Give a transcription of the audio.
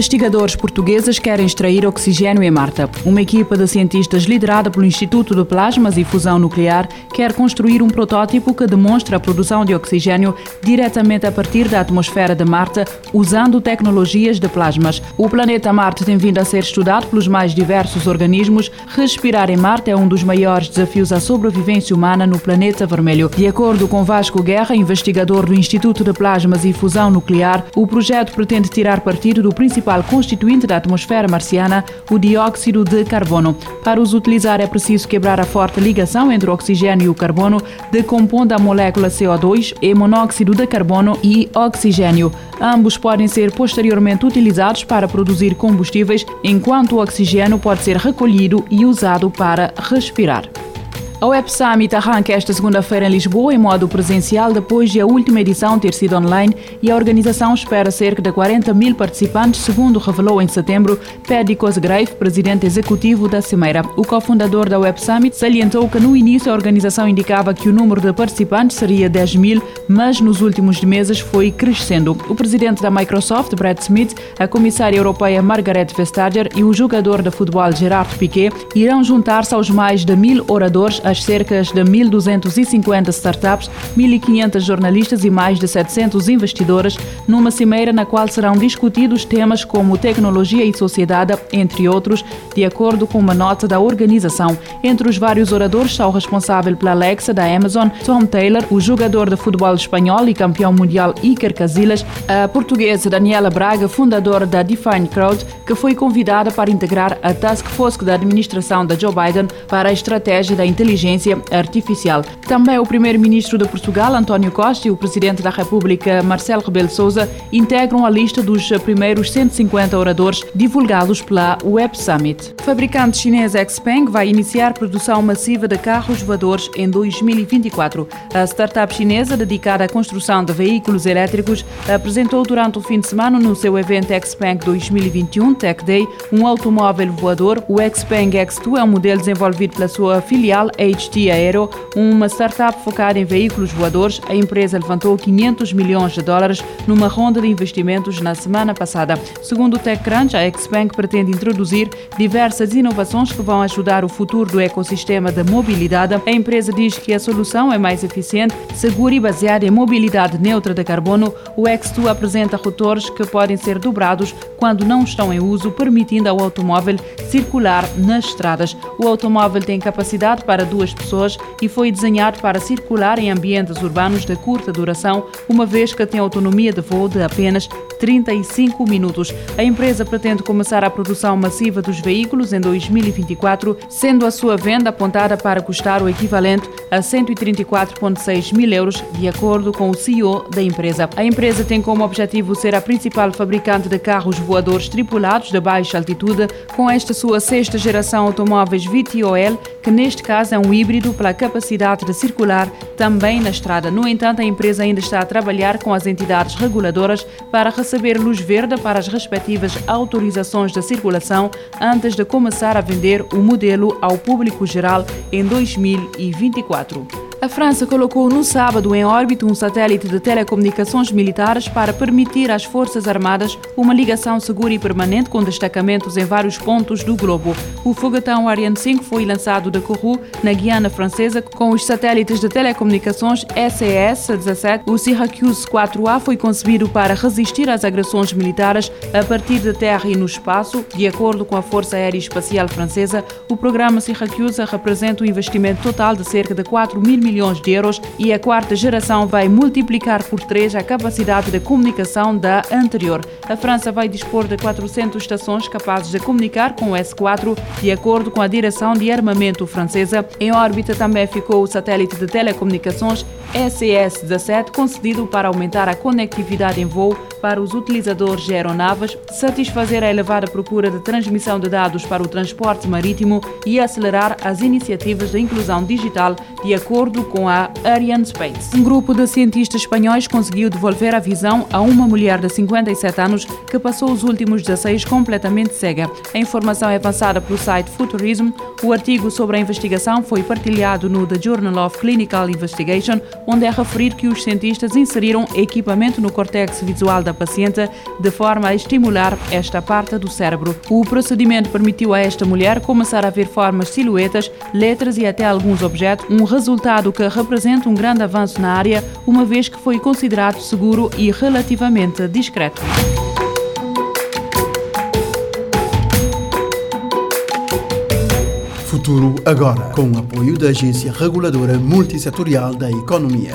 Investigadores portugueses querem extrair oxigênio em Marte. Uma equipa de cientistas liderada pelo Instituto de Plasmas e Fusão Nuclear quer construir um protótipo que demonstra a produção de oxigênio diretamente a partir da atmosfera de Marte, usando tecnologias de plasmas. O planeta Marte tem vindo a ser estudado pelos mais diversos organismos. Respirar em Marte é um dos maiores desafios à sobrevivência humana no planeta vermelho. De acordo com Vasco Guerra, investigador do Instituto de Plasmas e Fusão Nuclear, o projeto pretende tirar partido do principal principal constituinte da atmosfera marciana, o dióxido de carbono. Para os utilizar é preciso quebrar a forte ligação entre o oxigênio e o carbono, decompondo a molécula CO2 e monóxido de carbono e oxigênio. Ambos podem ser posteriormente utilizados para produzir combustíveis, enquanto o oxigênio pode ser recolhido e usado para respirar. A Web Summit arranca esta segunda-feira em Lisboa em modo presencial depois de a última edição ter sido online e a organização espera cerca de 40 mil participantes, segundo revelou em setembro Paddy Cosgrave, presidente executivo da Cimeira. O cofundador da Web Summit salientou que no início a organização indicava que o número de participantes seria 10 mil, mas nos últimos meses foi crescendo. O presidente da Microsoft, Brad Smith, a comissária europeia Margaret Vestager e o jogador de futebol Gerard Piquet irão juntar-se aos mais de mil oradores as cerca de 1.250 startups, 1.500 jornalistas e mais de 700 investidores, numa cimeira na qual serão discutidos temas como tecnologia e sociedade, entre outros, de acordo com uma nota da organização. Entre os vários oradores está o responsável pela Alexa da Amazon, Tom Taylor, o jogador de futebol espanhol e campeão mundial Iker Casillas, a portuguesa Daniela Braga, fundadora da Define Crowd, que foi convidada para integrar a Task Force da administração da Joe Biden para a estratégia da inteligência inteligência artificial. Também o primeiro-ministro de Portugal, António Costa, e o presidente da República, Marcelo Rebelo Sousa, integram a lista dos primeiros 150 oradores divulgados pela Web Summit. O fabricante chinês Xpeng vai iniciar produção massiva de carros voadores em 2024. A startup chinesa dedicada à construção de veículos elétricos apresentou durante o fim de semana no seu evento Xpeng 2021 Tech Day um automóvel voador. O Xpeng X2 é um modelo desenvolvido pela sua filial HT Aero, uma startup focada em veículos voadores, a empresa levantou 500 milhões de dólares numa ronda de investimentos na semana passada. Segundo o TechCrunch, a Xpeng pretende introduzir diversas inovações que vão ajudar o futuro do ecossistema da mobilidade. A empresa diz que a solução é mais eficiente, segura e baseada em mobilidade neutra de carbono. O X2 apresenta rotores que podem ser dobrados quando não estão em uso, permitindo ao automóvel circular nas estradas. O automóvel tem capacidade para duas duas pessoas e foi desenhado para circular em ambientes urbanos de curta duração, uma vez que tem autonomia de voo de apenas 35 minutos. A empresa pretende começar a produção massiva dos veículos em 2024, sendo a sua venda apontada para custar o equivalente a 134,6 mil euros, de acordo com o CEO da empresa. A empresa tem como objetivo ser a principal fabricante de carros voadores tripulados de baixa altitude, com esta sua sexta geração automóveis VTOL, que neste caso é um híbrido pela capacidade de circular também na estrada. No entanto, a empresa ainda está a trabalhar com as entidades reguladoras para receber luz verde para as respectivas autorizações de circulação antes de começar a vender o modelo ao público geral em 2024. A França colocou no sábado em órbita um satélite de telecomunicações militares para permitir às Forças Armadas uma ligação segura e permanente com destacamentos em vários pontos do globo. O foguetão Ariane 5 foi lançado de Kourou, na Guiana Francesa, com os satélites de telecomunicações SES-17. O Syracuse 4A foi concebido para resistir às agressões militares a partir da terra e no espaço. De acordo com a Força Aérea Espacial Francesa, o programa Syracuse representa um investimento total de cerca de 4 mil milhões de euros e a quarta geração vai multiplicar por três a capacidade de comunicação da anterior. A França vai dispor de 400 estações capazes de comunicar com o S4, de acordo com a direção de armamento francesa. Em órbita também ficou o satélite de telecomunicações SES-17, concedido para aumentar a conectividade em voo para os utilizadores de aeronaves, satisfazer a elevada procura de transmissão de dados para o transporte marítimo e acelerar as iniciativas de inclusão digital, de acordo com a Ariane Space. Um grupo de cientistas espanhóis conseguiu devolver a visão a uma mulher de 57 anos que passou os últimos 16 completamente cega. A informação é avançada pelo site Futurism. O artigo sobre a investigação foi partilhado no The Journal of Clinical Investigation, onde é referido que os cientistas inseriram equipamento no córtex visual da da paciente, de forma a estimular esta parte do cérebro. O procedimento permitiu a esta mulher começar a ver formas, silhuetas, letras e até alguns objetos, um resultado que representa um grande avanço na área, uma vez que foi considerado seguro e relativamente discreto. Futuro agora, com o apoio da Agência Reguladora Multissetorial da Economia.